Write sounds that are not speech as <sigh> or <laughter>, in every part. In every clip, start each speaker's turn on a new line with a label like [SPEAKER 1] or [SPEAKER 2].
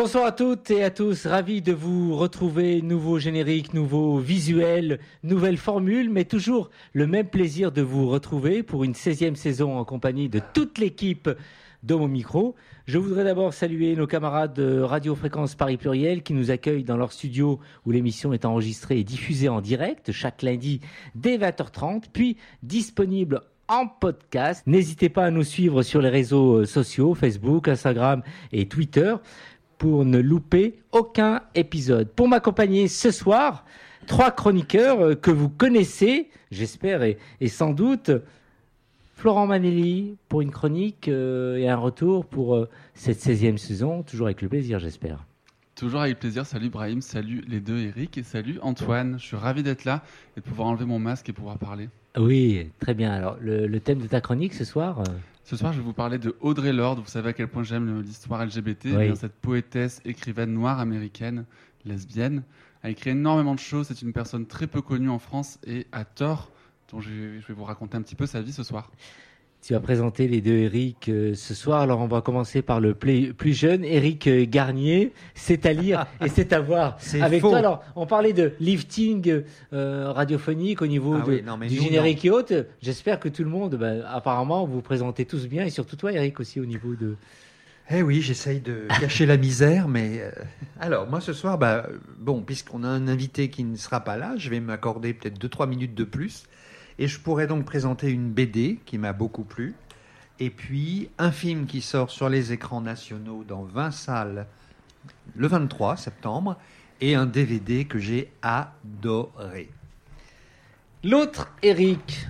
[SPEAKER 1] Bonsoir à toutes et à tous, ravi de vous retrouver, nouveau générique, nouveau visuel, nouvelle formule, mais toujours le même plaisir de vous retrouver pour une 16e saison en compagnie de toute l'équipe d'Homo Micro. Je voudrais d'abord saluer nos camarades de Radio Fréquence Paris Pluriel qui nous accueillent dans leur studio où l'émission est enregistrée et diffusée en direct chaque lundi dès 20h30, puis disponible en podcast. N'hésitez pas à nous suivre sur les réseaux sociaux, Facebook, Instagram et Twitter pour ne louper aucun épisode. Pour m'accompagner ce soir, trois chroniqueurs euh, que vous connaissez, j'espère, et, sans doute. Florent Manelli pour une chronique euh, et un retour pour euh, cette 16e saison, toujours avec le plaisir, j'espère.
[SPEAKER 2] Toujours avec plaisir. Salut Brahim, salut les deux Eric et salut Antoine. Je suis ravi d'être là et de pouvoir enlever mon masque et pouvoir parler.
[SPEAKER 1] Oui, très bien. Alors, le, thème de ta chronique ce soir
[SPEAKER 2] ce soir, je vais vous parler de Audrey Lorde. Vous savez à quel point j'aime l'histoire LGBT. Cette poétesse, écrivaine noire américaine, lesbienne, a écrit énormément de choses. C'est une personne très peu connue en France et à tort, dont je vais vous raconter un petit peu sa vie ce soir.
[SPEAKER 1] Tu as présenté les deux Eric euh, ce soir. Alors on va commencer par le plus jeune, Eric euh, Garnier. C'est à lire <laughs> et c'est à voir avec toi. Alors on parlait de lifting euh, radiophonique au niveau ah du générique et autres. J'espère que tout le monde, bah, apparemment, vous présentez tous bien et surtout toi, Eric, aussi au niveau de.
[SPEAKER 3] Eh oui, j'essaye de <laughs> cacher la misère, mais alors moi ce soir, bah, bon, puisqu'on a un invité qui ne sera pas là, je vais m'accorder peut-être 2-3 minutes de plus. Et je pourrais donc présenter une BD qui m'a beaucoup plu, et puis un film qui sort sur les écrans nationaux dans 20 salles le 23 septembre, et un DVD que j'ai adoré.
[SPEAKER 1] L'autre, Eric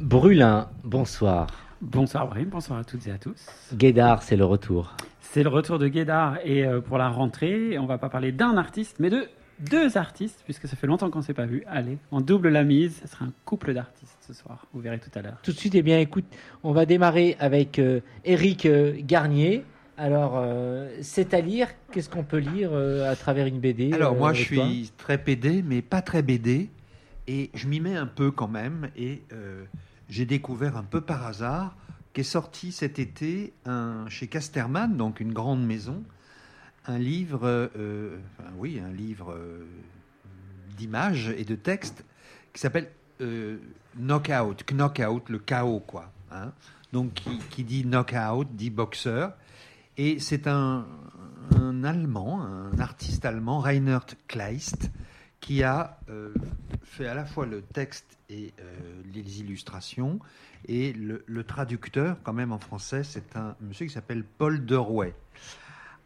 [SPEAKER 1] Brulin, bonsoir.
[SPEAKER 4] Bonsoir Brahim, bonsoir à toutes et à tous.
[SPEAKER 1] Guédard, c'est le retour.
[SPEAKER 4] C'est le retour de Guédard et euh, pour la rentrée, on va pas parler d'un artiste, mais de deux artistes, puisque ça fait longtemps qu'on ne s'est pas vu. Allez, on double la mise. Ce sera un couple d'artistes ce soir. Vous verrez tout à l'heure.
[SPEAKER 1] Tout de suite, eh bien, écoute, on va démarrer avec euh, Eric euh, Garnier. Alors, euh, c'est à lire. Qu'est-ce qu'on peut lire à travers une BD
[SPEAKER 3] Alors, moi, je suis très PD, mais pas très BD. Et je m'y mets un peu quand même. Et j'ai découvert un peu par hasard qu'est sorti cet été un, chez Casterman, donc une grande maison, un livre, euh, oui, un livre euh, d'images et de textes qui s'appelle euh, Knockout, Knockout, le chaos, quoi. Hein. Donc, qui, qui, dit knockout, dit boxeur. Et c'est un, un, Allemand, un artiste allemand, Reinhard Kleist, qui a fait à la fois le texte et les illustrations. Et le, le, traducteur, quand même en français, c'est un monsieur qui s'appelle Paul Derouet.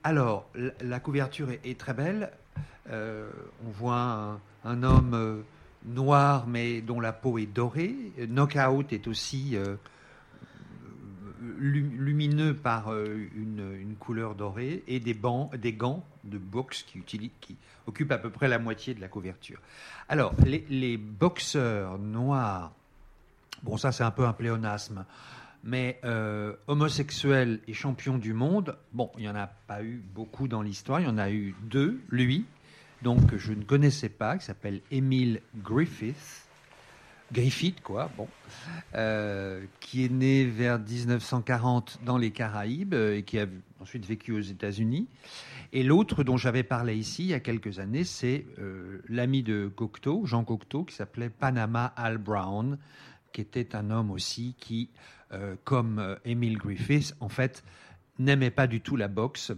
[SPEAKER 3] Alors, la couverture est, très belle. Euh, on voit un, homme euh, noir mais dont la peau est dorée. Knockout est aussi euh, lumineux par une, couleur dorée et des, gants de boxe qui, occupent à peu près la moitié de la couverture. Alors, les boxeurs noirs, bon ça c'est un peu un pléonasme, mais euh, homosexuel et champion du monde, bon, il n'y en a pas eu beaucoup dans l'histoire. Il y en a eu deux, lui, donc que je ne connaissais pas, qui s'appelle Emile Griffith. Griffith, quoi, bon, euh, qui est né vers 1940 dans les Caraïbes euh, et qui a ensuite vécu aux États-Unis. Et l'autre dont j'avais parlé ici il y a quelques années, c'est l'ami de Cocteau, Jean Cocteau, qui s'appelait Panama Al Brown, qui était un homme aussi qui euh, comme euh, Emile Griffiths, en fait, n'aimait pas du tout la boxe.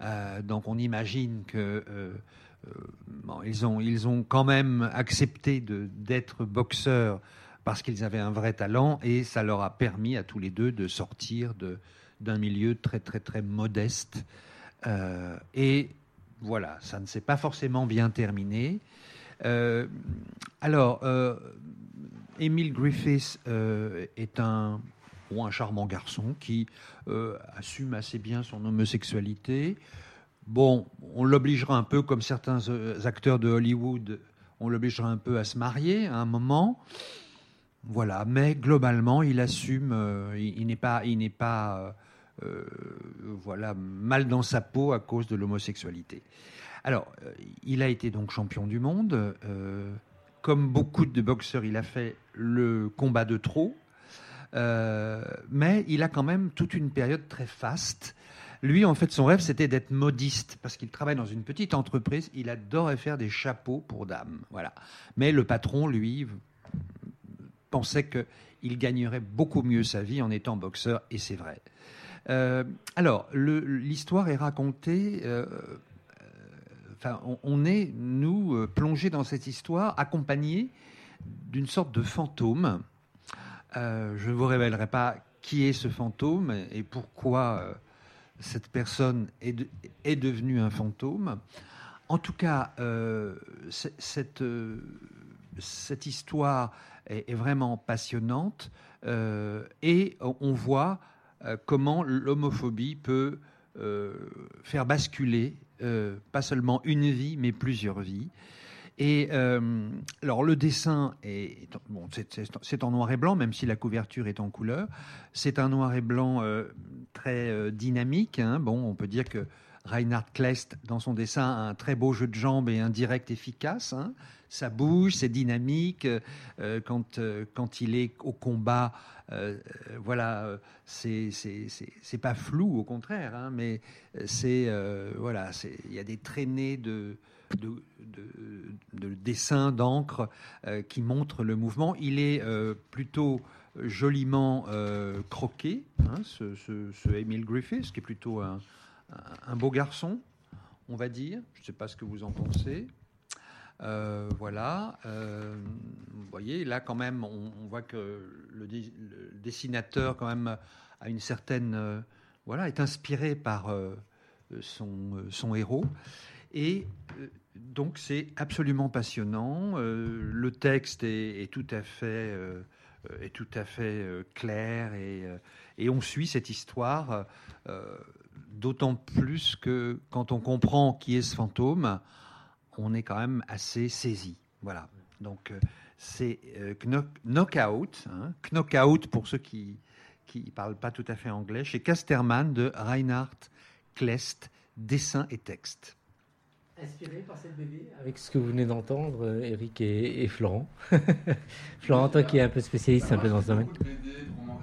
[SPEAKER 3] Euh, donc on imagine que ont, ils ont quand même accepté d'être boxeurs parce qu'ils avaient un vrai talent et ça leur a permis à tous les deux de sortir d'un milieu très très très modeste. et voilà, ça ne s'est pas forcément bien terminé. alors, Emile Griffiths est un ou un charmant garçon qui euh, assume assez bien son homosexualité. Bon, on l'obligera un peu, comme certains euh, acteurs de Hollywood, on l'obligera un peu à se marier à un moment. Voilà, mais globalement, il assume, euh, il, n'est pas, mal dans sa peau à cause de l'homosexualité. Alors, il a été donc champion du monde. comme beaucoup de boxeurs, il a fait le combat de trop, euh, mais il a quand même toute une période très faste. Lui, en fait, son rêve, c'était d'être modiste, parce qu'il travaille dans une petite entreprise. Il adorait faire des chapeaux pour dames. Voilà. Mais le patron, lui, pensait qu'il gagnerait beaucoup mieux sa vie en étant boxeur, et c'est vrai. Euh, alors, l'histoire est racontée. Euh, enfin, on, est, nous, plongés dans cette histoire, accompagnés d'une sorte de fantôme. Je ne vous révélerai pas qui est ce fantôme et pourquoi cette personne est, devenue un fantôme. En tout cas, euh, cette, euh, cette histoire est, vraiment passionnante euh, et on voit comment l'homophobie peut faire basculer pas seulement une vie, mais plusieurs vies. Et euh, alors le dessin est bon, c'est en noir et blanc, même si la couverture est en couleur. C'est un noir et blanc euh, très euh, dynamique. Hein. Bon, on peut dire que Reinhard Klest, dans son dessin, a un très beau jeu de jambes et un direct efficace. Hein. Ça bouge, c'est dynamique. quand, quand il est au combat, voilà, c'est c'est pas flou, au contraire, hein, mais c'est voilà, il y a des traînées de de, de, dessin, d'encre euh, qui montre le mouvement. Il est euh, plutôt joliment euh, croqué, hein, ce, ce, Emile Griffiths, qui est plutôt un, beau garçon, on va dire. Je ne sais pas ce que vous en pensez. voilà. vous voyez, là, quand même, on, voit que le, dessinateur, quand même, a une certaine. voilà, est inspiré par son, son héros. Et donc c'est absolument passionnant. Euh, le texte est, tout à fait, euh, est tout à fait euh, clair et, et, on suit cette histoire d'autant plus que quand on comprend qui est ce fantôme, on est quand même assez saisi. Voilà. Donc c'est Knockout, hein, Knockout pour ceux qui ne parlent pas tout à fait anglais, chez Casterman de Reinhard Klest, dessin et texte.
[SPEAKER 1] Inspiré par cette BD avec ce que vous venez d'entendre, euh, Eric et, Florent. <laughs> Florent, toi qui est un peu spécialiste un peu dans ce domaine.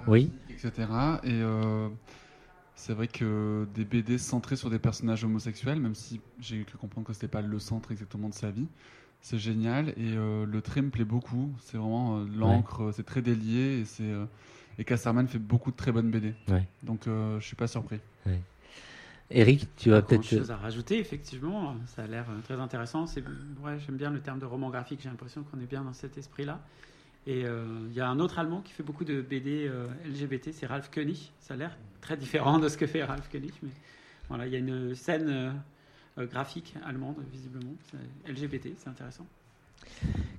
[SPEAKER 2] oui. Etc. Et euh, c'est vrai que des BD centrés sur des personnages homosexuels, même si j'ai cru comprendre que c'était pas le centre exactement de sa vie, c'est génial. Et euh, le trait me plaît beaucoup. C'est vraiment l'encre, c'est très délié et c'est et Casterman fait beaucoup de très bonnes BD. Donc je suis pas surpris.
[SPEAKER 1] Eric, tu vas peut-être.
[SPEAKER 4] chose à rajouter, effectivement. Ça a l'air euh, très intéressant. C'est... Ouais, j'aime bien le terme de roman graphique. J'ai l'impression qu'on est bien dans cet esprit-là. Et euh, il y a un autre Allemand qui fait beaucoup de BD euh, LGBT, c'est Ralph König. Ça a l'air très différent de ce que fait Ralph König, mais voilà, il y a une scène graphique allemande, visiblement. LGBT, c'est intéressant.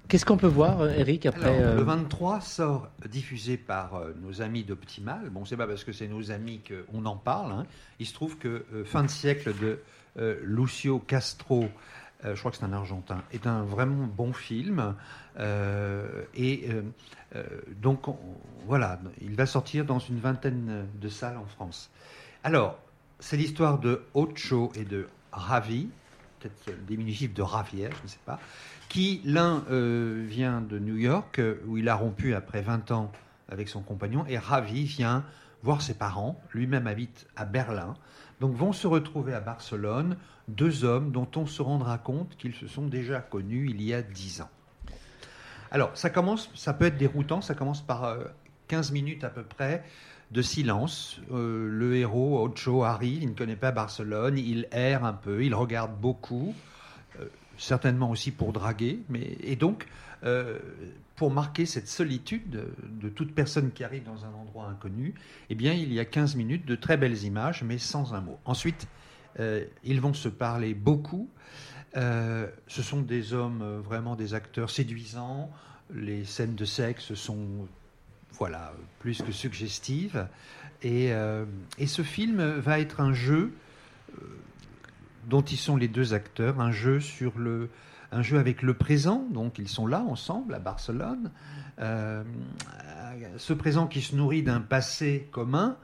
[SPEAKER 1] Qu'est-ce qu'on peut voir, euh, Eric, après
[SPEAKER 3] euh, Le 23 sort diffusé par euh, nos amis d'Optimal. Bon, c'est pas parce que c'est nos amis qu'on en parle. Hein. Il se trouve que Fin de siècle de Lucio Castro, je crois que c'est un Argentin, est un vraiment bon film. et donc, voilà, il va sortir dans une vingtaine de salles en France. Alors, c'est l'histoire de Ocho et de Ravi, peut-être le diminutif de Ravière, je ne sais pas qui l'un euh, vient de New York, euh, où il a rompu après 20 ans avec son compagnon, et Ravi vient voir ses parents, lui-même habite à Berlin, donc vont se retrouver à Barcelone deux hommes dont on se rendra compte qu'ils se sont déjà connus il y a 10 ans. Alors, ça commence, ça peut être déroutant, ça commence par 15 euh, minutes à peu près de silence. le héros, Ocho, arrive, il ne connaît pas Barcelone, il erre un peu, il regarde beaucoup certainement aussi pour draguer, mais, et donc euh, pour marquer cette solitude de, toute personne qui arrive dans un endroit inconnu, eh bien il y a 15 minutes de très belles images, mais sans un mot. Ensuite, euh, ils vont se parler beaucoup. Euh, ce sont des hommes, vraiment des acteurs séduisants. Les scènes de sexe sont voilà, plus que suggestives. Et, et ce film va être un jeu dont ils sont les deux acteurs, un jeu sur le, un jeu avec le présent, donc ils sont là ensemble à Barcelone, euh, ce présent qui se nourrit d'un passé commun,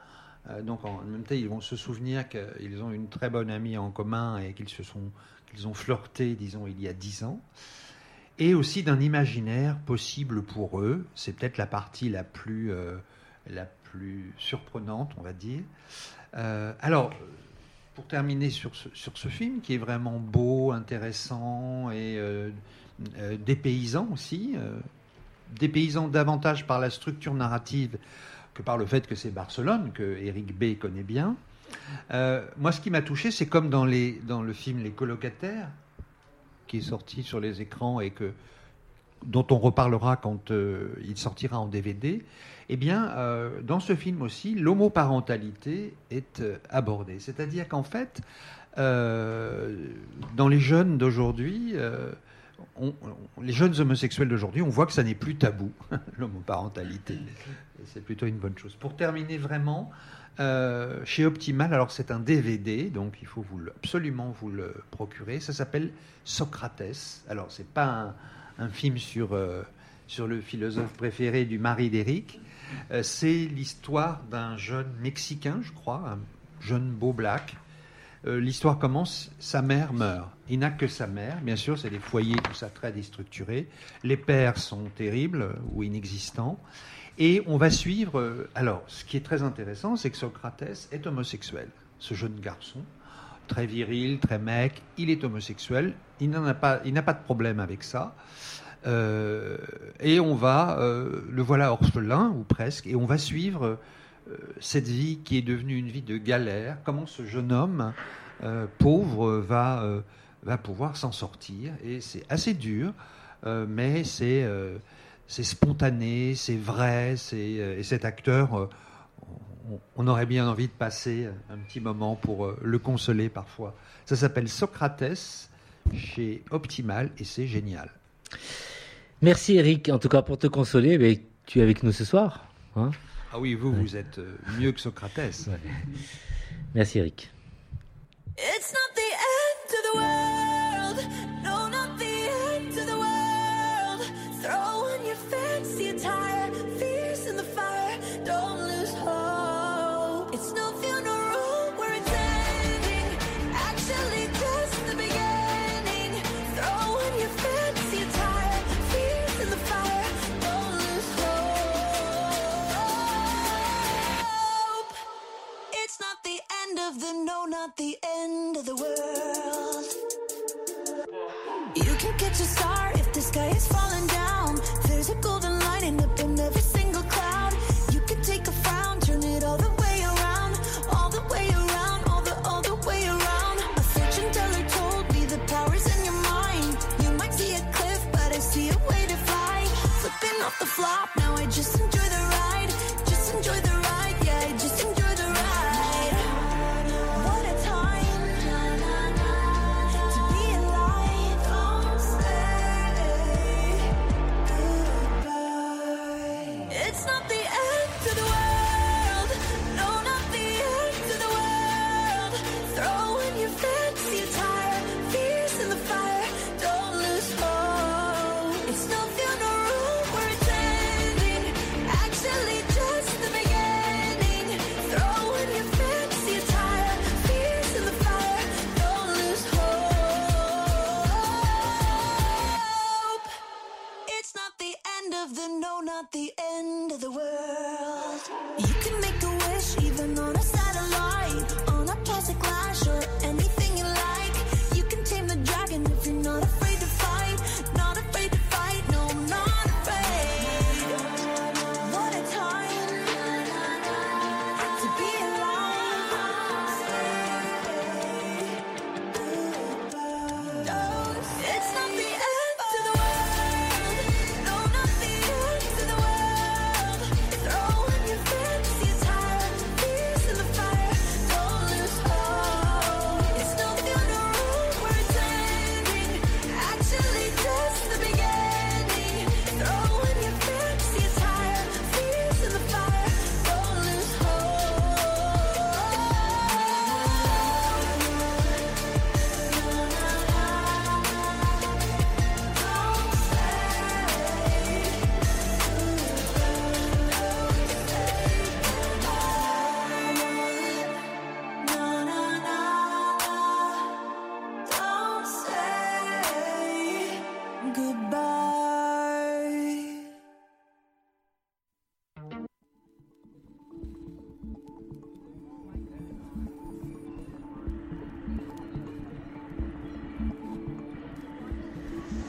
[SPEAKER 3] euh, donc en même temps ils vont se souvenir qu'ils ont une très bonne amie en commun et qu'ils se sont, qu'ils ont flirté, disons, il y a dix ans, et aussi d'un imaginaire possible pour eux. C'est peut-être la partie la plus, euh, la plus surprenante, on va dire. alors pour terminer sur ce, sur ce film qui est vraiment beau, intéressant et euh, euh, dépaysant aussi, euh, dépaysant davantage par la structure narrative que par le fait que c'est Barcelone, que Eric B connaît bien. moi, ce qui m'a touché, c'est comme dans, les, dans le film Les colocataires, qui est sorti sur les écrans et que, dont on reparlera quand il sortira en DVD. Eh bien, euh, dans ce film aussi, l'homoparentalité est euh, abordée. C'est-à-dire qu'en fait, euh, dans les jeunes d'aujourd'hui, les jeunes homosexuels d'aujourd'hui, on voit que ça n'est plus tabou, <laughs> l'homoparentalité. C'est plutôt une bonne chose. Pour terminer vraiment, chez Optimal, alors c'est un DVD, donc il faut vous absolument vous le procurer. Ça s'appelle Socrates. Alors c'est pas un, film sur, sur le philosophe préféré du mari d'Éric, euh, c'est l'histoire d'un jeune Mexicain, je crois, un jeune beau black. Euh, l'histoire commence, sa mère meurt. Il n'a que sa mère, bien sûr, c'est des foyers, tout ça très déstructuré. Les pères sont terribles ou inexistants. Et on va suivre. Euh, alors, ce qui est très intéressant, c'est que Socrates est homosexuel. Ce jeune garçon, très viril, très mec, il est homosexuel. Il n'a pas, il n'a pas de problème avec ça. Euh, et on va, euh, le voilà orphelin, ou presque, et on va suivre cette vie qui est devenue une vie de galère, comment ce jeune homme pauvre va, va pouvoir s'en sortir. Et c'est assez dur, mais c'est c'est spontané, c'est vrai, et cet acteur, on, aurait bien envie de passer un petit moment pour le consoler parfois. Ça s'appelle Socrates chez Optimal et c'est génial.
[SPEAKER 5] Merci Eric, en tout cas pour te consoler, mais tu es avec nous ce soir. Hein?
[SPEAKER 3] Ah oui, vous, vous êtes euh, mieux que Socrates.
[SPEAKER 5] Merci Eric. not is falling down. You can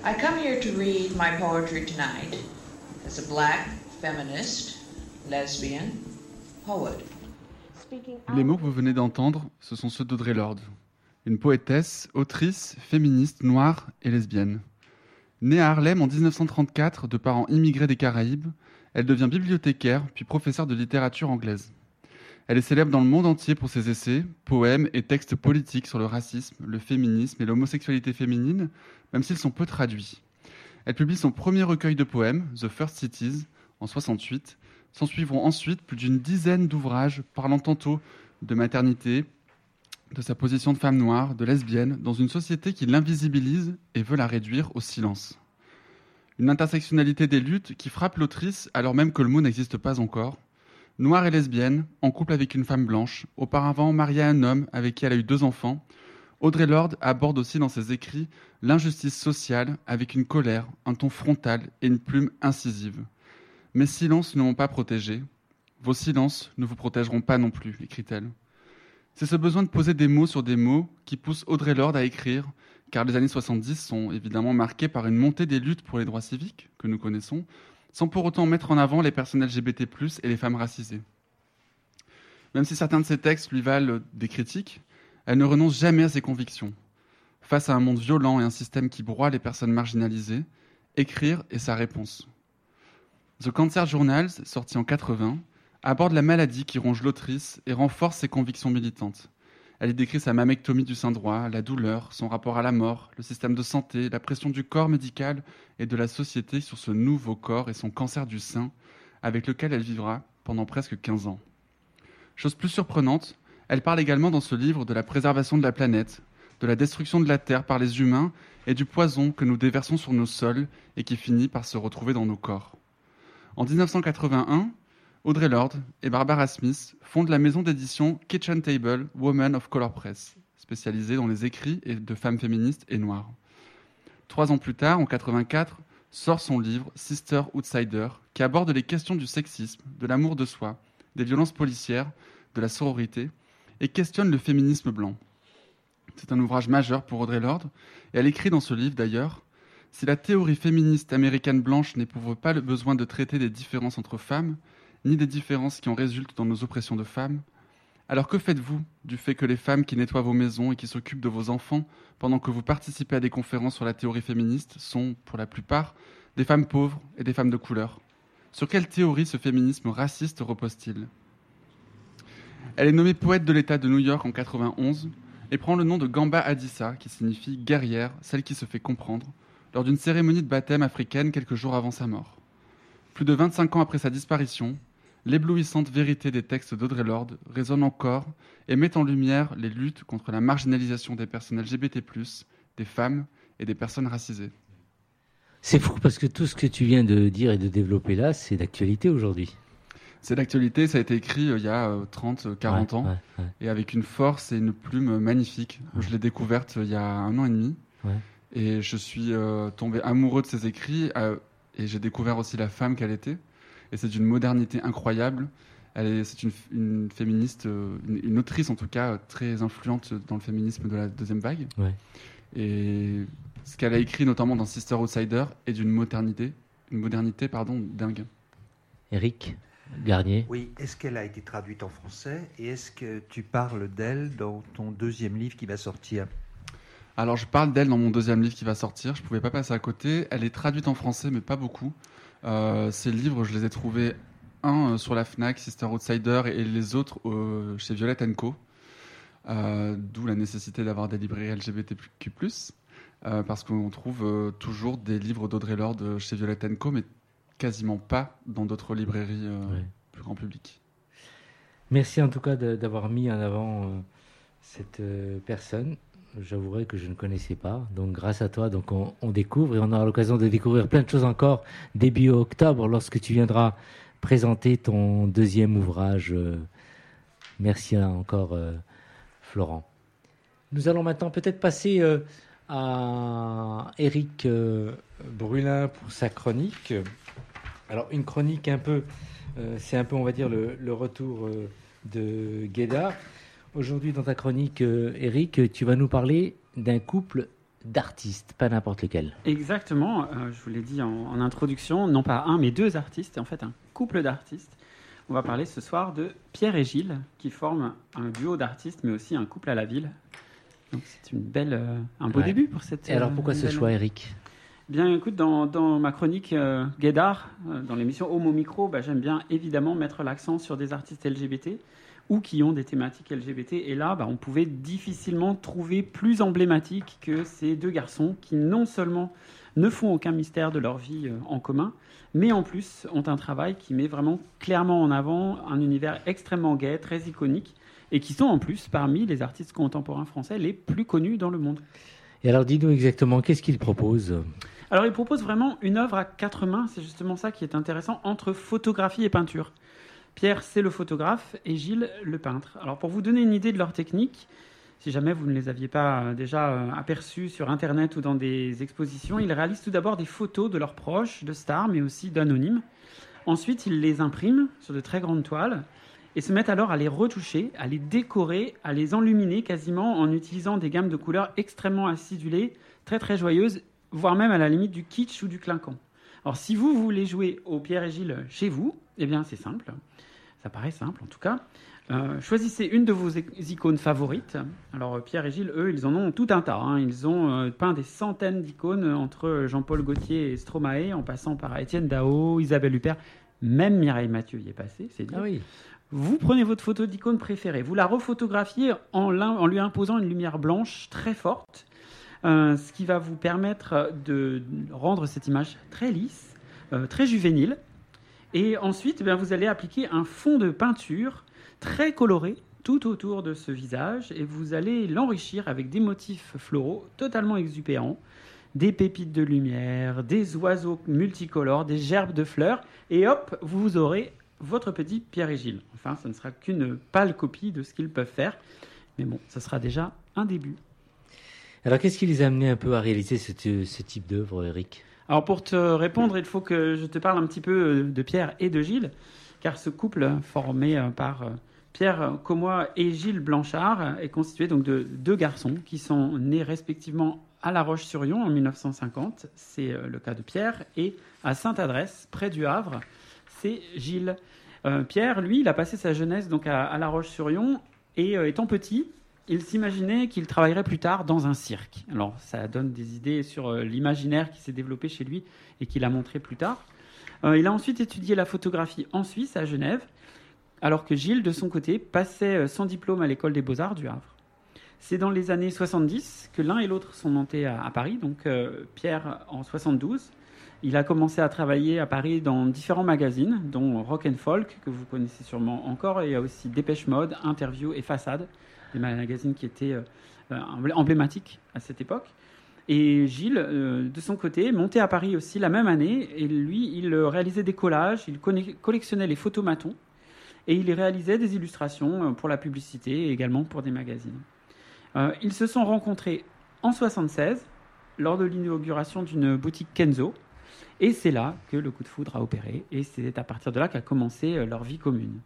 [SPEAKER 6] I come here to read my poetry tonight as a black feminist, lesbian, poet.
[SPEAKER 2] Les mots que vous venez d'entendre, ce sont ceux d'Audrey Lorde, une poétesse, autrice, féministe, noire et lesbienne. Née à Harlem en 1934 de parents immigrés des Caraïbes, elle devient bibliothécaire puis professeure de littérature anglaise. Elle est célèbre dans le monde entier pour ses essais, poèmes et textes politiques sur le racisme, le féminisme et l'homosexualité féminine, même s'ils sont peu traduits. Elle publie son premier recueil de poèmes, The First Cities, en 68. S'en suivront ensuite plus d'une dizaine d'ouvrages parlant tantôt de maternité, de sa position de femme noire, de lesbienne, dans une société qui l'invisibilise et veut la réduire au silence. Une intersectionnalité des luttes qui frappe l'autrice alors même que le mot n'existe pas encore. Noire et lesbienne, en couple avec une femme blanche, auparavant mariée à un homme avec qui elle a eu deux enfants, Audrey Lorde aborde aussi dans ses écrits l'injustice sociale avec une colère, un ton frontal et une plume incisive. Mes silences ne m'ont pas protégé. Vos silences ne vous protégeront pas non plus, écrit-elle. C'est ce besoin de poser des mots sur des mots qui pousse Audrey Lorde à écrire, car les années 70 sont évidemment marquées par une montée des luttes pour les droits civiques que nous connaissons, sans pour autant mettre en avant les personnes LGBT+, et les femmes racisées. Même si certains de ces textes lui valent des critiques, elle ne renonce jamais à ses convictions. Face à un monde violent et un système qui broie les personnes marginalisées, écrire est sa réponse. The Cancer Journals, sorti en 80, aborde la maladie qui ronge l'autrice et renforce ses convictions militantes. Elle y décrit sa mammectomie du sein droit, la douleur, son rapport à la mort, le système de santé, la pression du corps médical et de la société sur ce nouveau corps et son cancer du sein, avec lequel elle vivra pendant presque 15 ans. Chose plus surprenante, elle parle également dans ce livre de la préservation de la planète, de la destruction de la Terre par les humains et du poison que nous déversons sur nos sols et qui finit par se retrouver dans nos corps. En 1981, Audrey Lorde et Barbara Smith fondent la maison d'édition Kitchen Table Women of Color Press, spécialisée dans les écrits de femmes féministes et noires. Trois ans plus tard, en 1984, sort son livre Sister Outsider, qui aborde les questions du sexisme, de l'amour de soi, des violences policières, de la sororité et questionne le féminisme blanc. C'est un ouvrage majeur pour Audrey Lorde, et elle écrit dans ce livre d'ailleurs Si la théorie féministe américaine blanche n'éprouve pas le besoin de traiter des différences entre femmes, ni des différences qui en résultent dans nos oppressions de femmes, alors que faites-vous du fait que les femmes qui nettoient vos maisons et qui s'occupent de vos enfants pendant que vous participez à des conférences sur la théorie féministe sont, pour la plupart, des femmes pauvres et des femmes de couleur? Sur quelle théorie ce féminisme raciste repose-t-il? Elle est nommée poète de l'État de New York en 91 et prend le nom de Gamba Adissa, qui signifie guerrière, celle qui se fait comprendre, lors d'une cérémonie de baptême africaine quelques jours avant sa mort. Plus de 25 ans après sa disparition, l'éblouissante vérité des textes d'Audrey Lorde résonne encore et met en lumière les luttes contre la marginalisation des personnes LGBT+, des femmes et des personnes racisées.
[SPEAKER 1] C'est fou parce que tout ce que tu viens de dire et de développer là, c'est d'actualité aujourd'hui.
[SPEAKER 2] C'est d'actualité, ça a été écrit euh, il y a 30, euh, 40 euh, ans, et avec une force et une plume magnifique. Je l'ai découverte il y a un an et demi, et je suis tombé amoureux de ses écrits, et j'ai découvert aussi la femme qu'elle était. Et c'est d'une modernité incroyable. C'est une, une, féministe, une, autrice en tout cas, très influente dans le féminisme de la deuxième vague. Et ce qu'elle a écrit notamment dans Sister Outsider est d'une modernité, une modernité pardon, dingue.
[SPEAKER 1] Eric Garnier.
[SPEAKER 3] Oui, est-ce qu'elle a été traduite en français et est-ce que tu parles d'elle dans ton deuxième livre qui va sortir?
[SPEAKER 2] Alors, je parle d'elle dans mon deuxième livre qui va sortir. Je ne pouvais pas passer à côté. Elle est traduite en français, mais pas beaucoup. Euh, ces livres, je les ai trouvés un euh, sur la Fnac, Sister Outsider, et les autres chez Violette Co. Euh, d'où la nécessité d'avoir des librairies LGBTQ+, parce qu'on trouve toujours des livres d'Audrey Lorde chez Violette Co, mais quasiment pas dans d'autres librairies euh, plus grand public.
[SPEAKER 1] Merci en tout cas d'avoir mis en avant euh, cette euh, personne. J'avouerai que je ne connaissais pas. Donc grâce à toi, donc on, découvre et on aura l'occasion de découvrir plein de choses encore début octobre lorsque tu viendras présenter ton deuxième ouvrage. merci encore Florent. Nous allons maintenant peut-être passer à Eric Brulin pour sa chronique. Alors une chronique un peu, euh, c'est un peu on va dire le, retour euh, de Guéda. Aujourd'hui dans ta chronique, euh, Eric, tu vas nous parler d'un couple d'artistes, pas n'importe lequel.
[SPEAKER 4] Exactement, euh, je vous l'ai dit en, introduction, non pas un mais deux artistes, et en fait un couple d'artistes. On va parler ce soir de Pierre et Gilles, qui forment un duo d'artistes, mais aussi un couple à la ville. Donc c'est une belle, euh, un beau début pour cette.
[SPEAKER 1] Et alors pourquoi ce choix, Eric?
[SPEAKER 4] Bien, écoute, dans, dans ma chronique euh, Guédard, dans l'émission Homo Micro, bah, j'aime bien évidemment mettre l'accent sur des artistes LGBT ou qui ont des thématiques LGBT. Et là, bah, on pouvait difficilement trouver plus emblématique que ces deux garçons qui non seulement ne font aucun mystère de leur vie euh, en commun, mais en plus ont un travail qui met vraiment clairement en avant un univers extrêmement gai, très iconique, et qui sont en plus parmi les artistes contemporains français les plus connus dans le monde.
[SPEAKER 1] Et alors dis-nous exactement, qu'est-ce qu'ils proposent
[SPEAKER 4] Alors ils proposent vraiment une œuvre à quatre mains, c'est justement ça qui est intéressant, entre photographie et peinture. Pierre, c'est le photographe et Gilles, le peintre. Alors pour vous donner une idée de leur technique, si jamais vous ne les aviez pas euh, déjà euh, aperçus sur Internet ou dans des expositions, ils réalisent tout d'abord des photos de leurs proches, de stars, mais aussi d'anonymes. Ensuite, ils les impriment sur de très grandes toiles et se mettent alors à les retoucher, à les décorer, à les enluminer quasiment en utilisant des gammes de couleurs extrêmement acidulées, très très joyeuses, voire même à la limite du kitsch ou du clinquant. Alors si vous voulez jouer au Pierre et Gilles chez vous, eh bien c'est simple. Ça paraît simple en tout cas. Euh, choisissez une de vos icônes favorites. Alors Pierre et Gilles, eux, ils en ont tout un tas. Hein. Ils ont euh, peint des centaines d'icônes entre Jean-Paul Gaultier et Stromae, en passant par Étienne Dao, Isabelle Huppert, même Mireille Mathieu y est passé, c'est
[SPEAKER 1] Ah oui.
[SPEAKER 4] Vous prenez votre photo d'icône préférée, vous la refotographiez en, en, lui imposant une lumière blanche très forte, euh, ce qui va vous permettre de rendre cette image très lisse, très juvénile, et ensuite, eh vous allez appliquer un fond de peinture très coloré tout autour de ce visage et vous allez l'enrichir avec des motifs floraux totalement exubérants, des pépites de lumière, des oiseaux multicolores, des gerbes de fleurs et hop, vous aurez votre petit Pierre et Gilles. Enfin, ce ne sera qu'une pâle copie de ce qu'ils peuvent faire, mais bon, ça sera déjà un début.
[SPEAKER 1] Alors, qu'est-ce qui les a amenés un peu à réaliser ce, type d'œuvre, Eric?
[SPEAKER 4] Alors pour te répondre, il faut que je te parle un petit peu euh, de Pierre et de Gilles, car ce couple formé euh, par euh, Pierre Commois et Gilles Blanchard est constitué donc de deux garçons qui sont nés respectivement à La Roche-sur-Yon en 1950, c'est le cas de Pierre, et à Sainte-Adresse, près du Havre, c'est Gilles. Pierre, lui, il a passé sa jeunesse donc à La Roche-sur-Yon, et étant petit, il s'imaginait qu'il travaillerait plus tard dans un cirque. Alors ça donne des idées sur euh, l'imaginaire qui s'est développé chez lui et qu'il a montré plus tard. Euh, il a ensuite étudié la photographie en Suisse, à Genève, alors que Gilles, de son côté, passait euh, son diplôme à l'école des beaux-arts du Havre. C'est dans les années 70 que l'un et l'autre sont montés à, Paris, donc Pierre en 72. Il a commencé à travailler à Paris dans différents magazines, dont Rock and Folk, que vous connaissez sûrement encore, et il y a aussi Dépêche Mode, Interview et Façade, des magazines qui étaient euh, euh, emblématiques à cette époque. Et Gilles, euh, de son côté, montait à Paris aussi la même année. Et lui, il réalisait des collages, il collectionnait les photomatons et il réalisait des illustrations pour la publicité et également pour des magazines. ils se sont rencontrés en 76 lors de l'inauguration d'une boutique Kenzo. Et c'est là que le coup de foudre a opéré. Et c'est à partir de là qu'a commencé leur vie commune.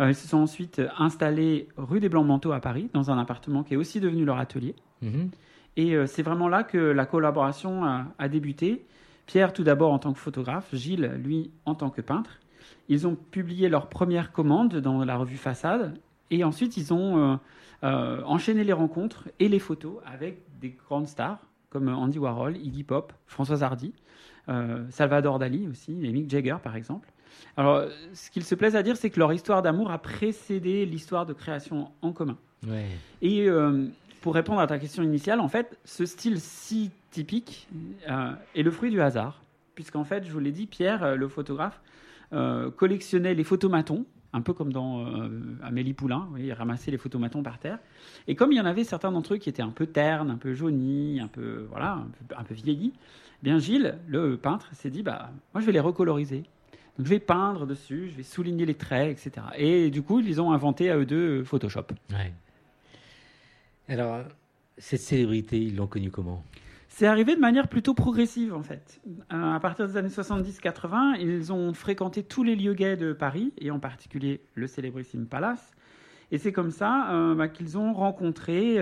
[SPEAKER 4] Euh, ils se sont ensuite installés rue des Blancs-Manteaux à Paris, dans un appartement qui est aussi devenu leur atelier. Mhm. Et euh, c'est vraiment là que la collaboration a, débuté. Pierre, tout d'abord en tant que photographe, Gilles, lui, en tant que peintre. Ils ont publié leur première commande dans la revue Façade. Et ensuite, ils ont euh, enchaîné les rencontres et les photos avec des grandes stars comme Andy Warhol, Iggy Pop, Françoise Hardy, Salvador Dali aussi, et Mick Jagger par exemple. Alors, ce qu'ils se plaisent à dire, c'est que leur histoire d'amour a précédé l'histoire de création en commun. Et euh, pour répondre à ta question initiale, en fait, ce style si typique euh, est le fruit du hasard. Puisqu'en fait, je vous l'ai dit, Pierre, euh, le photographe, collectionnait les photomatons, un peu comme dans Amélie Poulain, il ramassait les photomatons par terre. Et comme il y en avait certains d'entre eux qui étaient un peu ternes, un peu jaunis, un peu, voilà, un peu, vieillis, eh bien Gilles, le peintre, s'est dit, bah, moi je vais les recoloriser. Donc je vais peindre dessus, je vais souligner les traits, etc. Et du coup, ils ont inventé à eux deux euh, Photoshop.
[SPEAKER 1] Alors, cette célébrité, ils l'ont connue comment?
[SPEAKER 4] C'est arrivé de manière plutôt progressive en fait. Euh, à partir des années 70-80, ils ont fréquenté tous les lieux gays de Paris, et en particulier le célébrissime Palace. Et c'est comme ça euh, bah, qu'ils ont rencontré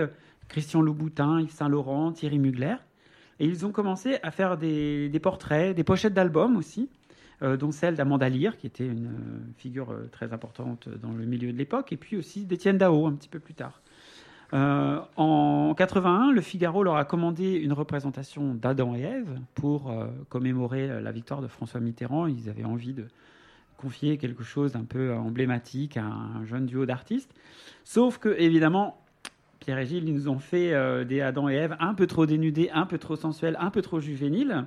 [SPEAKER 4] Christian Louboutin, Yves Saint-Laurent, Thierry Mugler. Et ils ont commencé à faire des, portraits, des pochettes d'albums aussi, dont celle d'Amanda Lear, qui était une figure très importante dans le milieu de l'époque, et puis aussi d'Étienne Dao un petit peu plus tard. Euh, en 81, Le Figaro leur a commandé une représentation d'Adam et Ève pour euh, commémorer euh, la victoire de François Mitterrand. Ils avaient envie de confier quelque chose d'un peu emblématique à un jeune duo d'artistes. Sauf que, évidemment, Pierre et Gilles, ils nous ont fait des Adam et Ève un peu trop dénudés, un peu trop sensuels, un peu trop juvéniles.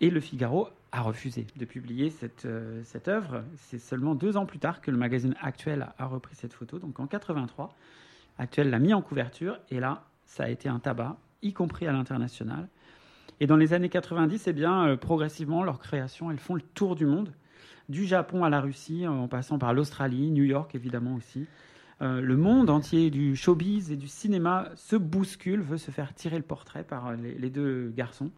[SPEAKER 4] Et Le Figaro a refusé de publier cette, cette œuvre. C'est seulement deux ans plus tard que le magazine actuel a repris cette photo, donc en 83 actuelle l'a mis en couverture. Et là, ça a été un tabac, y compris à l'international. Et dans les années 90, eh bien, euh, progressivement, leurs créations, elles font le tour du monde, du Japon à la Russie, en passant par l'Australie, New York évidemment aussi. Euh, le monde entier du showbiz et du cinéma se bouscule, veut se faire tirer le portrait par les, deux garçons.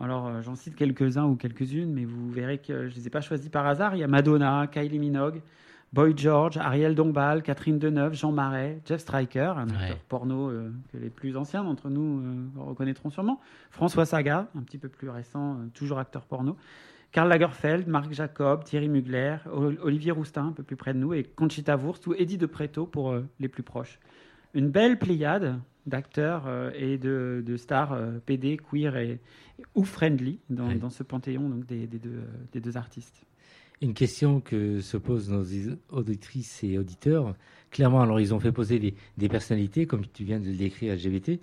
[SPEAKER 4] Alors, euh, j'en cite quelques-uns ou quelques-unes, mais vous verrez que je ne les ai pas choisis par hasard. Il y a Madonna, Kylie Minogue, Boy George, Ariel Dombal, Catherine Deneuve, Jean Marais, Jeff Stryker, un acteur porno euh, que les plus anciens d'entre nous euh, reconnaîtront sûrement, François Saga, un petit peu plus récent, euh, toujours acteur porno, Karl Lagerfeld, Marc Jacob, Thierry Mugler, Olivier Roustin, un peu plus près de nous, et Conchita Wurst ou Eddie de Preto pour les plus proches. Une belle pléiade d'acteurs et de, stars PD, queer et, ou friendly dans, ce panthéon donc, des, deux, des deux artistes.
[SPEAKER 1] Une question que se posent nos auditrices et auditeurs. Clairement, alors ils ont fait poser des, personnalités, comme tu viens de le décrire, LGBT.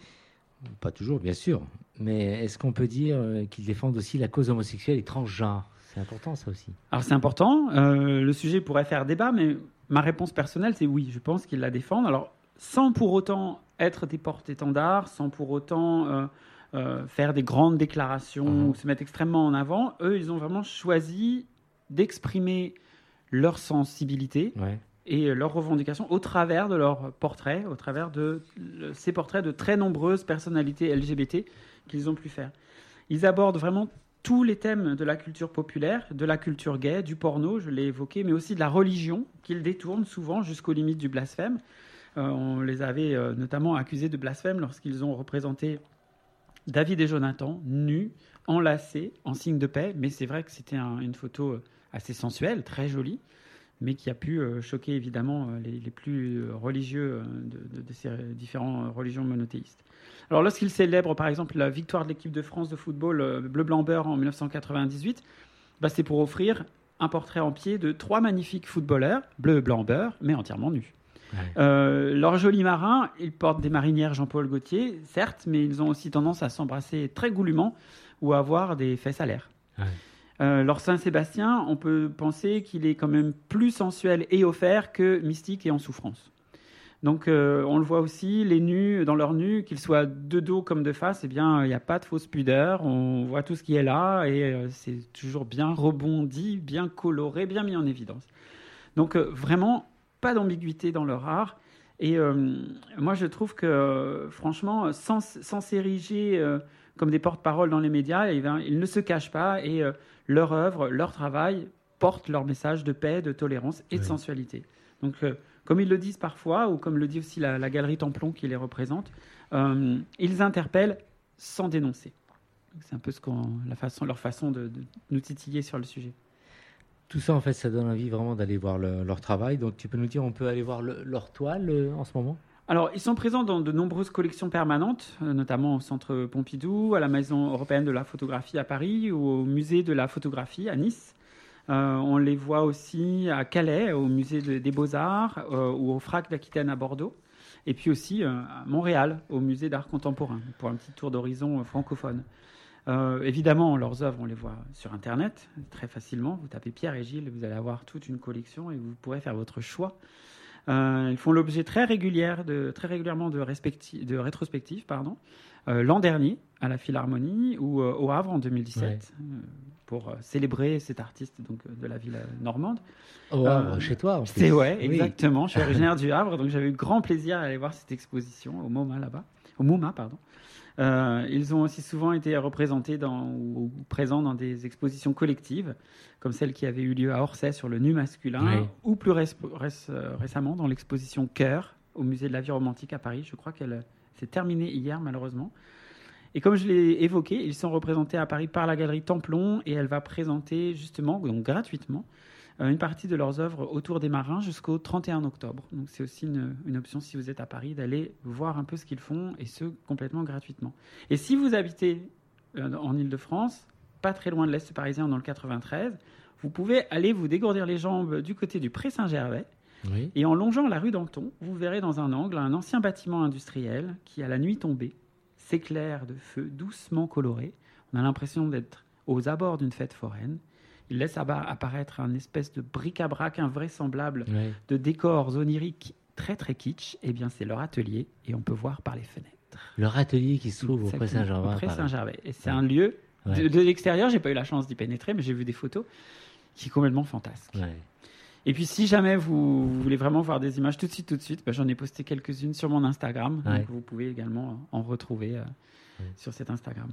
[SPEAKER 1] Pas toujours, bien sûr. Mais est-ce qu'on peut dire euh, qu'ils défendent aussi la cause homosexuelle et transgenre? C'est important, ça aussi.
[SPEAKER 4] Alors c'est important. Euh, le sujet pourrait faire débat, mais ma réponse personnelle, c'est oui. Je pense qu'ils la défendent. Alors, sans pour autant être des porte-étendards, sans pour autant euh, faire des grandes déclarations uh-huh. ou se mettre extrêmement en avant, eux, ils ont vraiment choisi d'exprimer leur sensibilité et leurs revendications au travers de leurs portraits, au travers de ces portraits de très nombreuses personnalités LGBT qu'ils ont pu faire. Ils abordent vraiment tous les thèmes de la culture populaire, de la culture gay, du porno, je l'ai évoqué, mais aussi de la religion, qu'ils détournent souvent jusqu'aux limites du blasphème. Euh, on les avait euh, notamment accusés de blasphème lorsqu'ils ont représenté David et Jonathan nus, enlacés, en signe de paix, mais c'est vrai que c'était une photo euh, assez sensuelle, très jolie, mais qui a pu choquer évidemment les, plus religieux de, ces différentes religions monothéistes. Alors lorsqu'il célèbre par exemple la victoire de l'équipe de France de football bleu-blanc-beurre en 1998, bah, c'est pour offrir un portrait en pied de trois magnifiques footballeurs, bleu-blanc-beurre, mais entièrement nus. Leurs jolis marins, ils portent des marinières Jean-Paul Gaultier, certes, mais ils ont aussi tendance à s'embrasser très goulûment ou à avoir des fesses à l'air. Euh, leur Saint-Sébastien, on peut penser qu'il est quand même plus sensuel et offert que mystique et en souffrance. Donc euh, on le voit aussi, les nus, dans leur nus, qu'ils soient de dos comme de face, eh bien il n'y a pas de fausse pudeur, on voit tout ce qui est là et euh, c'est toujours bien rebondi, bien coloré, bien mis en évidence. Donc vraiment, pas d'ambiguïté dans leur art. Et moi je trouve que franchement, sans, s'ériger comme des porte-parole dans les médias, eh ils ne se cachent pas et leur œuvre, leur travail porte leur message de paix, de tolérance et de sensualité. Donc, euh, comme ils le disent parfois, ou comme le dit aussi la, galerie Templon qui les représente, euh, ils interpellent sans dénoncer. C'est un peu ce la façon, leur façon de, nous titiller sur le sujet.
[SPEAKER 1] Tout ça, en fait, ça donne envie vraiment d'aller voir leur travail. Donc, tu peux nous dire, on peut aller voir leur toile euh, en ce moment?
[SPEAKER 4] Alors, ils sont présents dans de nombreuses collections permanentes, euh, notamment au Centre Pompidou, à la Maison européenne de la photographie à Paris ou au Musée de la photographie à Nice. Euh, on les voit aussi à Calais, au Musée des Beaux-Arts ou au FRAC d'Aquitaine à Bordeaux. Et puis aussi à Montréal, au Musée d'art contemporain, pour un petit tour d'horizon francophone. Évidemment, leurs œuvres, on les voit sur Internet très facilement. Vous tapez Pierre et Gilles, vous allez avoir toute une collection et vous pourrez faire votre choix. Euh, ils font l'objet très, de, très régulièrement de, de rétrospectives. Pardon. Euh, l'an dernier, à la Philharmonie, ou euh, au Havre en 2017, pour célébrer cet artiste donc, de la ville normande.
[SPEAKER 1] Au Havre, chez toi en
[SPEAKER 4] C'est ouais, exactement. Je suis originaire du Havre, donc j'avais eu grand plaisir à aller voir cette exposition au MoMA là-bas. Au MoMA, pardon. Euh, ils ont aussi souvent été représentés dans, ou, présents dans des expositions collectives, comme celle qui avait eu lieu à Orsay sur le nu masculin, ou plus euh, récemment dans l'exposition Cœur au musée de la vie romantique à Paris. Je crois qu'elle s'est terminée hier, malheureusement. Et comme je l'ai évoqué, ils sont représentés à Paris par la galerie Templon et elle va présenter justement, donc gratuitement, euh, une partie de leurs œuvres autour des marins jusqu'au 31 octobre. Donc c'est aussi une, option si vous êtes à Paris d'aller voir un peu ce qu'ils font et ce complètement gratuitement. Et si vous habitez euh, en Ile-de-France, pas très loin de l'Est parisien dans le 93, vous pouvez aller vous dégourdir les jambes du côté du Pré Saint-Gervais. Et en longeant la rue d'Anton, vous verrez dans un angle un ancien bâtiment industriel qui, à la nuit tombée, s'éclaire de feux doucement colorés. On a l'impression d'être aux abords d'une fête foraine. Il laisse apparaître un espèce de bric-à-brac invraisemblable de décors oniriques très très kitsch. Eh bien, c'est leur atelier et on peut voir par les fenêtres.
[SPEAKER 5] Leur atelier qui se trouve au Pré Saint-Gervais.
[SPEAKER 4] Saint-Gervais. Et c'est un lieu de, de l'extérieur. J'ai pas eu la chance d'y pénétrer, mais j'ai vu des photos qui est complètement fantasque. Et puis, si jamais vous, voulez vraiment voir des images tout de suite, tout de suite, bah, j'en ai posté quelques-unes sur mon Instagram. Donc, vous pouvez également en retrouver euh, sur cet Instagram.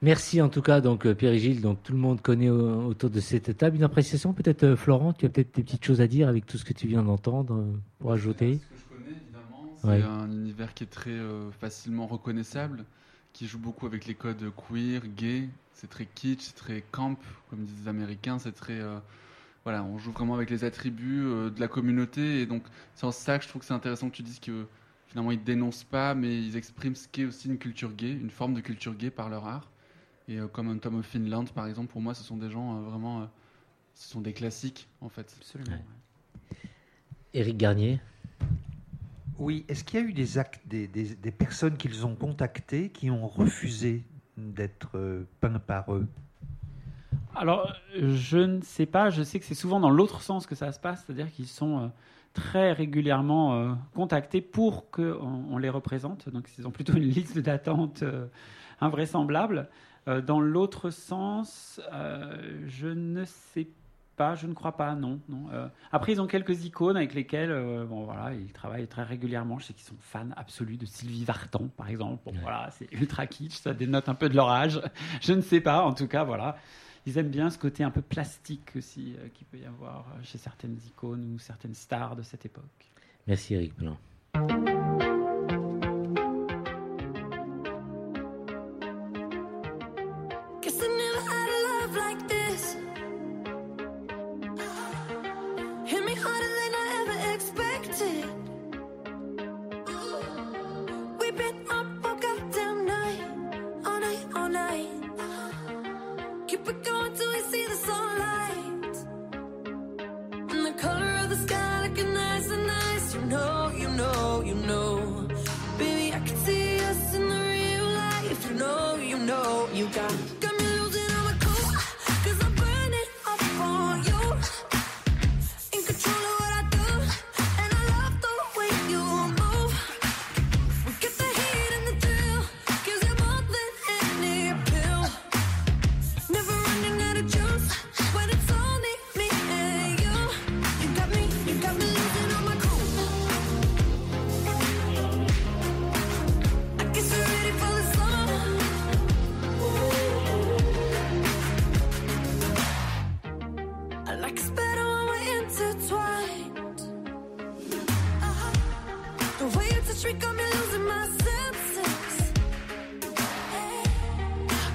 [SPEAKER 5] Merci en tout cas, donc euh, Pierre et Gilles, donc tout le monde connaît autour de cette table. Une appréciation, peut-être euh, Florent, tu as peut-être des petites choses à dire avec tout ce que tu viens d'entendre euh, pour ajouter?
[SPEAKER 2] Ce que je connais évidemment, c'est un univers qui est très facilement reconnaissable, qui joue beaucoup avec les codes queer, gay. C'est très kitsch, c'est très camp, comme disent les Américains. C'est très voilà, on joue vraiment avec les attributs de la communauté et donc c'est en ça que je trouve que c'est intéressant que tu dises que finalement ils dénoncent pas, mais ils expriment ce qu'est aussi une culture gay, une forme de culture gay par leur art. Et euh, comme un Tom of Finland, par exemple, pour moi, ce sont des gens euh, vraiment. Euh, ce sont des classiques, en fait.
[SPEAKER 4] Absolument.
[SPEAKER 5] Éric Garnier?
[SPEAKER 3] Oui, est-ce qu'il y a eu des actes, des, des, personnes qu'ils ont contactées qui ont refusé d'être peints par eux?
[SPEAKER 4] Alors, je ne sais pas. Je sais que c'est souvent dans l'autre sens que ça se passe, c'est-à-dire qu'ils sont très régulièrement contactés pour qu'on on les représente. Donc, ils ont plutôt une liste d'attente invraisemblable. Euh, dans l'autre sens, euh, je ne sais pas, je ne crois pas, non. non. Euh, après, ils ont quelques icônes avec lesquelles bon, voilà, ils travaillent très régulièrement. Je sais qu'ils sont fans absolus de Sylvie Vartan, par exemple. Bon, voilà, c'est ultra kitsch, ça dénote un peu de leur âge. <laughs> Je ne sais pas, en tout cas, voilà. Ils aiment bien ce côté un peu plastique aussi qu'il peut y avoir chez certaines icônes ou certaines stars de cette époque.
[SPEAKER 5] Merci Eric Blanc.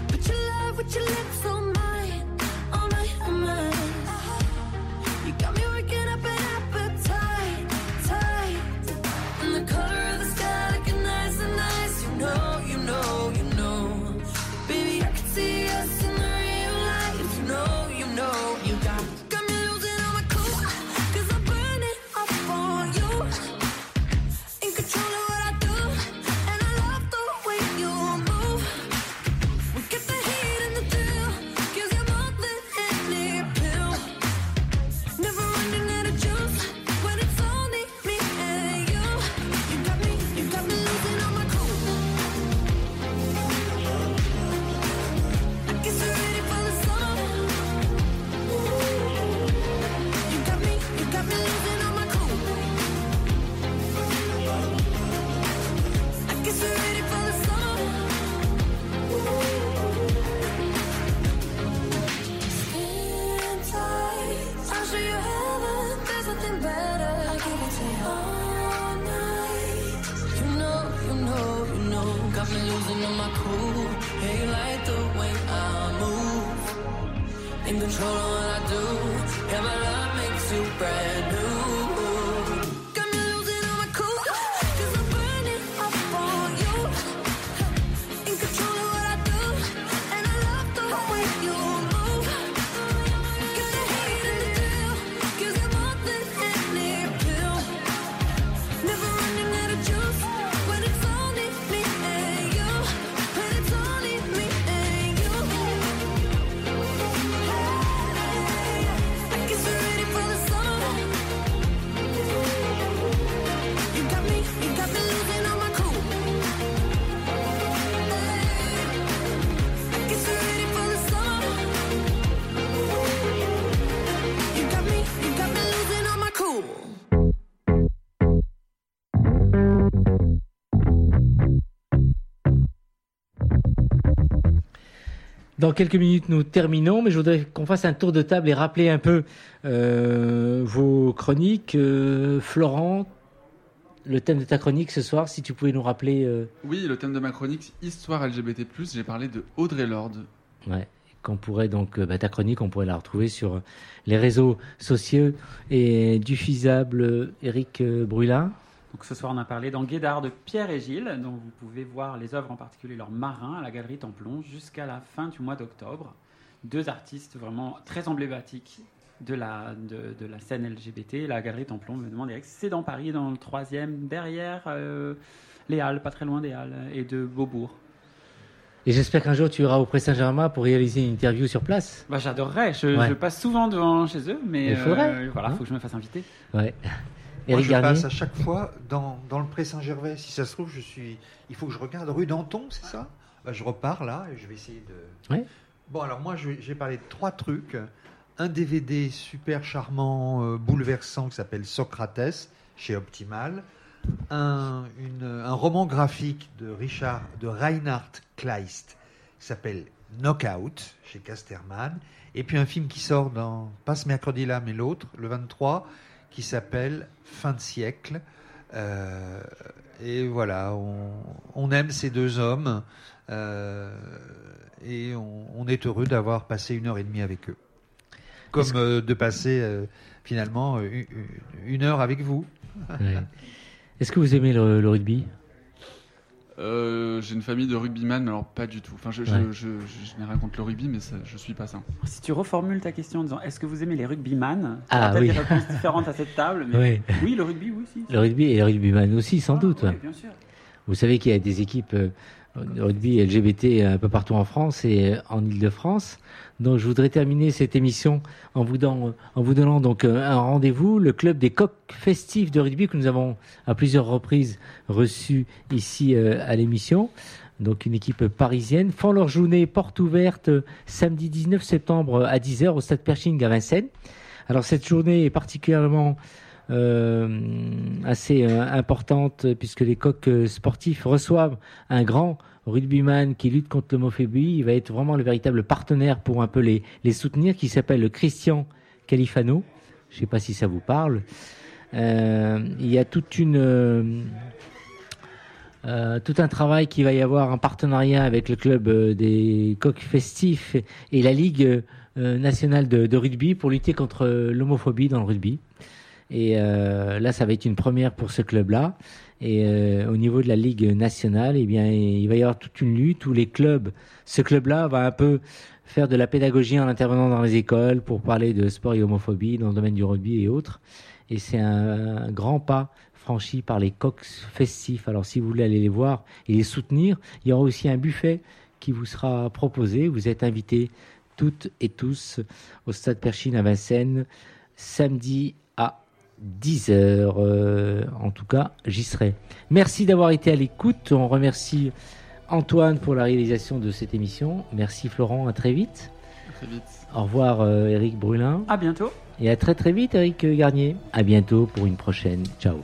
[SPEAKER 5] Put your love with your lips. Losing on my cool. Yeah, you like the way I move. In control of what I do. Yeah, my love makes you brand new.
[SPEAKER 1] Dans quelques minutes, nous terminons, mais je voudrais qu'on fasse un tour de table et rappeler un peu euh, vos chroniques. Euh, Florent, le thème de ta chronique ce soir, si tu pouvais nous rappeler. euh,
[SPEAKER 2] Oui, le thème de ma chronique, Histoire LGBT+, j'ai parlé de Audrey Lorde.
[SPEAKER 1] Ouais, qu'on pourrait donc bah, ta chronique, on pourrait la retrouver sur les réseaux sociaux et diffusable. Eric Brulin.
[SPEAKER 4] Donc ce soir, on a parlé dans Guédard de Pierre et Gilles, dont vous pouvez voir les œuvres, en particulier leurs marins, à la Galerie Templon, jusqu'à la fin du mois d'octobre. Deux artistes vraiment très emblématiques de la, de, de la scène LGBT. La Galerie Templon, me demande c'est dans Paris, dans le troisième, derrière euh, les Halles, pas très loin des Halles, et de Beaubourg.
[SPEAKER 1] Et j'espère qu'un jour tu iras au Pré Saint-Germain pour réaliser une interview sur place.
[SPEAKER 4] Bah, J'adorerais, je,
[SPEAKER 1] Ouais.
[SPEAKER 4] je passe souvent devant chez eux, mais
[SPEAKER 1] Il faudrait,
[SPEAKER 4] euh, voilà,
[SPEAKER 1] hein.
[SPEAKER 4] faut que je me fasse inviter.
[SPEAKER 1] Ouais.
[SPEAKER 3] Moi, je
[SPEAKER 1] Garnier.
[SPEAKER 3] passe à chaque fois dans, dans le Pré Saint-Gervais. Si ça se trouve, je suis. Il faut que je regarde rue Danton, c'est ça? Bah, Je repars là et je vais essayer de.
[SPEAKER 1] Ouais.
[SPEAKER 3] Bon, alors moi, j'ai parlé de trois trucs. Un DVD super charmant, euh, bouleversant, qui s'appelle Socrates, chez Optimal. Un, une- un roman graphique de Richard, de Reinhard Kleist, qui s'appelle Knockout, chez Casterman. Et puis un film qui sort dans, pas ce mercredi-là, mais l'autre, le 23, qui s'appelle Fin de siècle. Euh, et voilà, on, on aime ces deux hommes euh, et on, on est heureux d'avoir passé une heure et demie avec eux. Comme
[SPEAKER 1] que-
[SPEAKER 3] euh, de passer finalement une, une heure avec vous.
[SPEAKER 1] Ouais. Est-ce que vous aimez le, le rugby?
[SPEAKER 2] Euh, j'ai une famille de rugbyman, mais alors pas du tout. Enfin, je,
[SPEAKER 1] Ouais.
[SPEAKER 2] je, je, je n'ai rien contre le rugby, mais ça, je suis pas ça.
[SPEAKER 4] Si tu reformules ta question en disant est-ce que vous aimez les rugbyman
[SPEAKER 1] Ah,
[SPEAKER 4] peut-être
[SPEAKER 1] oui.
[SPEAKER 4] des réponses différentes à cette table, mais
[SPEAKER 1] Oui.
[SPEAKER 4] oui, le rugby, oui, si.
[SPEAKER 1] Le rugby et le rugbyman aussi, sans
[SPEAKER 4] Ah,
[SPEAKER 1] doute.
[SPEAKER 4] oui, bien sûr.
[SPEAKER 1] Vous savez qu'il y a des équipes euh, rugby LGBT un peu partout en France et euh, en Ile-de-France. Donc je voudrais terminer cette émission en vous, donnant- en vous donnant donc euh, un rendez-vous, le club des coqs festifs de rugby que nous avons à plusieurs reprises reçu ici euh, à l'émission. Donc une équipe parisienne font leur journée porte ouverte euh, samedi 19 septembre à 10h au stade Pershing à Vincennes. Alors cette journée est particulièrement euh, assez euh, importante euh, puisque les coqs euh, sportifs reçoivent un grand rugbyman qui lutte contre l'homophobie. Il va être vraiment le véritable partenaire pour un peu les, les soutenir, qui s'appelle Christian Califano. Je ne sais pas si ça vous parle. Euh, il y a toute une, euh, euh, tout un travail qui va y avoir en partenariat avec le club euh, des coqs festifs et la Ligue euh, nationale de, rugby pour lutter contre euh, l'homophobie dans le rugby. Et euh, là, ça va être une première pour ce club-là. Et euh, au niveau de la Ligue nationale, eh bien, il va y avoir toute une lutte où les clubs, ce club-là va un peu faire de la pédagogie en intervenant dans les écoles pour parler de sport et homophobie dans le domaine du rugby et autres. Et c'est un, un grand pas franchi par les coqs festifs. Alors si vous voulez aller les voir et les soutenir, il y aura aussi un buffet qui vous sera proposé. Vous êtes invités toutes et tous au Stade Perchine à Vincennes samedi 10 heures. Euh, en tout cas, j'y serai. Merci d'avoir été à l'écoute. On remercie Antoine pour la réalisation de cette émission. Merci Florent, à très vite.
[SPEAKER 2] À Très vite.
[SPEAKER 1] Au revoir euh, Eric Brulin.
[SPEAKER 4] À bientôt.
[SPEAKER 1] Et à très très vite Eric Garnier. À bientôt pour une prochaine. Ciao.